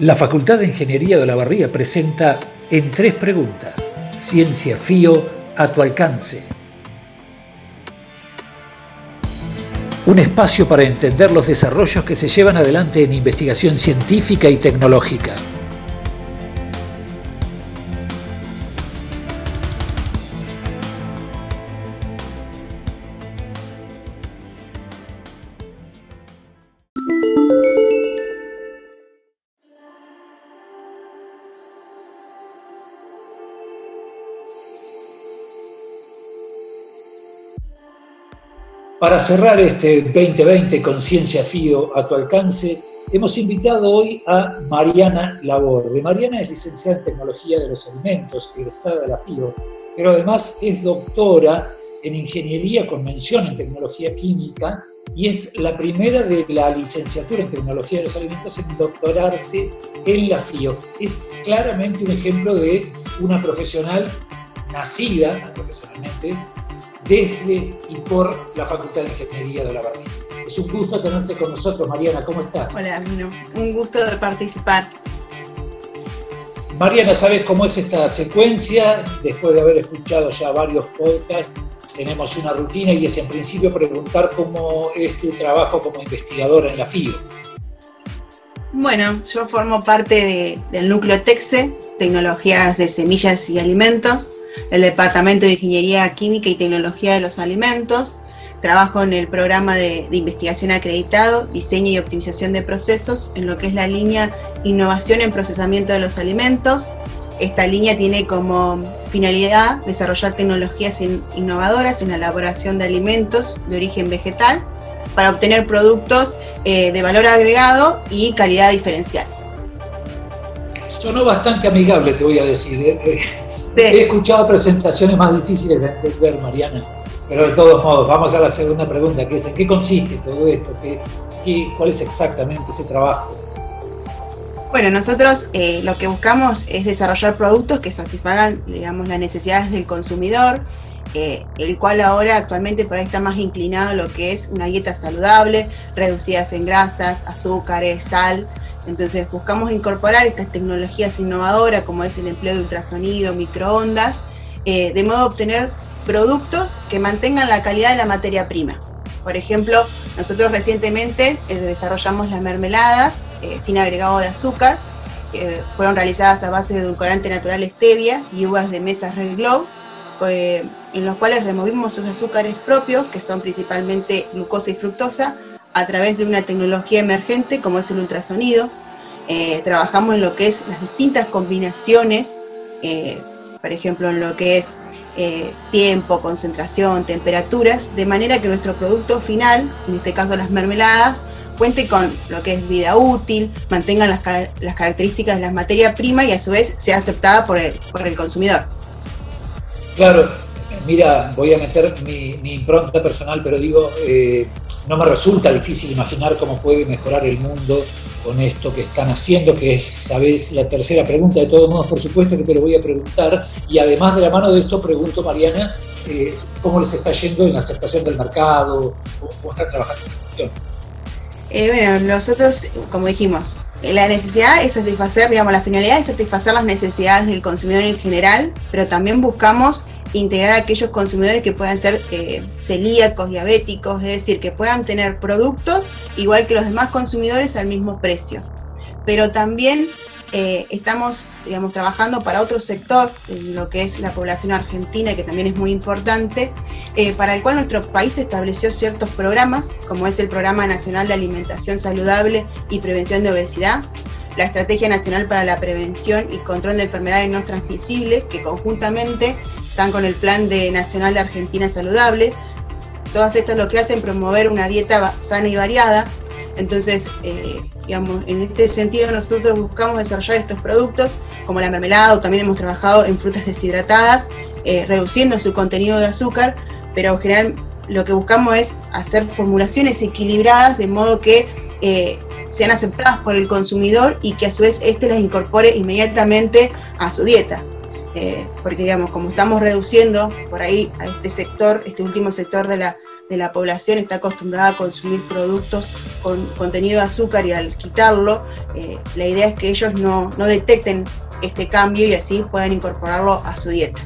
La Facultad de Ingeniería de la Barría presenta en tres preguntas, Ciencia FIO a tu alcance. Un espacio para entender los desarrollos que se llevan adelante en investigación científica y tecnológica. Para cerrar este 2020 con Ciencia FIO a tu alcance, hemos invitado hoy a Mariana Laborde. Mariana es licenciada en Tecnología de los Alimentos, egresada de la FIO, pero además es doctora en Ingeniería con mención en Tecnología Química y es la primera de la licenciatura en Tecnología de los Alimentos en doctorarse en la FIO. Es claramente un ejemplo de una profesional nacida profesionalmente desde y por la Facultad de Ingeniería de la Barría. Es un gusto tenerte con nosotros, Mariana. ¿Cómo estás? Hola, un gusto de participar. Mariana, ¿sabes cómo es esta secuencia? Después de haber escuchado ya varios podcasts, tenemos una rutina y es en principio preguntar cómo es tu trabajo como investigadora en la FIO. Bueno, yo formo parte del núcleo TEXE, Tecnologías de Semillas y Alimentos, el Departamento de Ingeniería Química y Tecnología de los Alimentos. Trabajo en el programa de, investigación acreditado, diseño y optimización de procesos, en lo que es la línea Innovación en Procesamiento de los Alimentos. Esta línea tiene como finalidad desarrollar tecnologías innovadoras en la elaboración de alimentos de origen vegetal para obtener productos eh, de valor agregado y calidad diferencial. Sonó bastante amigable, te voy a decir. ¿eh? He escuchado presentaciones más difíciles de entender, Mariana, pero de todos modos, vamos a la segunda pregunta, que es ¿en qué consiste todo esto? ¿Qué, cuál es exactamente ese trabajo? Bueno, nosotros eh, lo que buscamos es desarrollar productos que satisfagan, digamos, las necesidades del consumidor, eh, el cual ahora actualmente por ahí está más inclinado a lo que es una dieta saludable, reducidas en grasas, azúcares, sal, entonces buscamos incorporar estas tecnologías innovadoras como es el empleo de ultrasonido, microondas, eh, de modo a obtener productos que mantengan la calidad de la materia prima. Por ejemplo, nosotros recientemente eh, desarrollamos las mermeladas eh, sin agregado de azúcar, que fueron realizadas a base de edulcorante natural stevia y uvas de mesa Red Glow, en los cuales removimos sus azúcares propios, que son principalmente glucosa y fructosa, a través de una tecnología emergente como es el ultrasonido. Eh, trabajamos en lo que es las distintas combinaciones, eh, por ejemplo, en lo que es eh, tiempo, concentración, temperaturas, de manera que nuestro producto final, en este caso las mermeladas, cuente con lo que es vida útil, mantengan las, características de la materia prima y a su vez sea aceptada por el, por el consumidor. Claro, mira, voy a meter mi, impronta personal, pero digo, no me resulta difícil imaginar cómo puede mejorar el mundo con esto que están haciendo, que es, sabes, la tercera pregunta. De todos modos, por supuesto que te lo voy a preguntar. Y además de la mano de esto, pregunto, Mariana, eh, cómo les está yendo en la aceptación del mercado, cómo, están trabajando en eh, bueno, nosotros, como dijimos, la necesidad es satisfacer, digamos, la finalidad es satisfacer las necesidades del consumidor en general, pero también buscamos integrar a aquellos consumidores que puedan ser eh, celíacos, diabéticos, es decir, que puedan tener productos igual que los demás consumidores al mismo precio. Pero también eh, estamos, digamos, trabajando para otro sector, lo que es la población argentina, que también es muy importante, eh, para el cual nuestro país estableció ciertos programas, como es el Programa Nacional de Alimentación Saludable y Prevención de Obesidad, la Estrategia Nacional para la Prevención y Control de Enfermedades No Transmisibles, que conjuntamente están con el Plan de Nacional de Argentina Saludable. Todas estas lo que hacen promover una dieta sana y variada. Entonces, eh, digamos, en este sentido nosotros buscamos desarrollar estos productos como la mermelada o también hemos trabajado en frutas deshidratadas, eh, reduciendo su contenido de azúcar, pero en general lo que buscamos es hacer formulaciones equilibradas de modo que eh, sean aceptadas por el consumidor y que a su vez éste las incorpore inmediatamente a su dieta. Eh, porque digamos, como estamos reduciendo por ahí a este sector, este último sector de la, de la población está acostumbrada a consumir productos con contenido de azúcar y al quitarlo, eh, la idea es que ellos no, no detecten este cambio y así puedan incorporarlo a su dieta.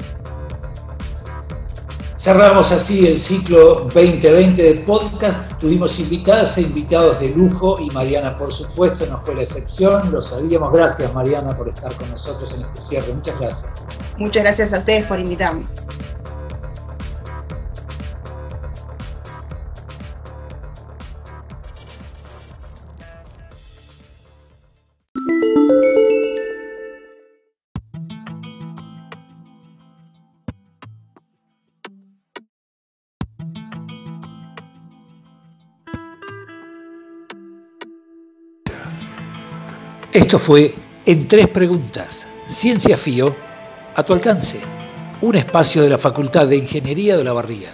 Cerramos así el ciclo 2020 de podcast. Tuvimos invitadas e invitados de lujo y Mariana, por supuesto, no fue la excepción. Lo sabíamos. Gracias, Mariana, por estar con nosotros en este cierre. Muchas gracias. Muchas gracias a ustedes por invitarme. Esto fue En Tres Preguntas, Ciencia FIO, a tu alcance, un espacio de la Facultad de Ingeniería de la Barría.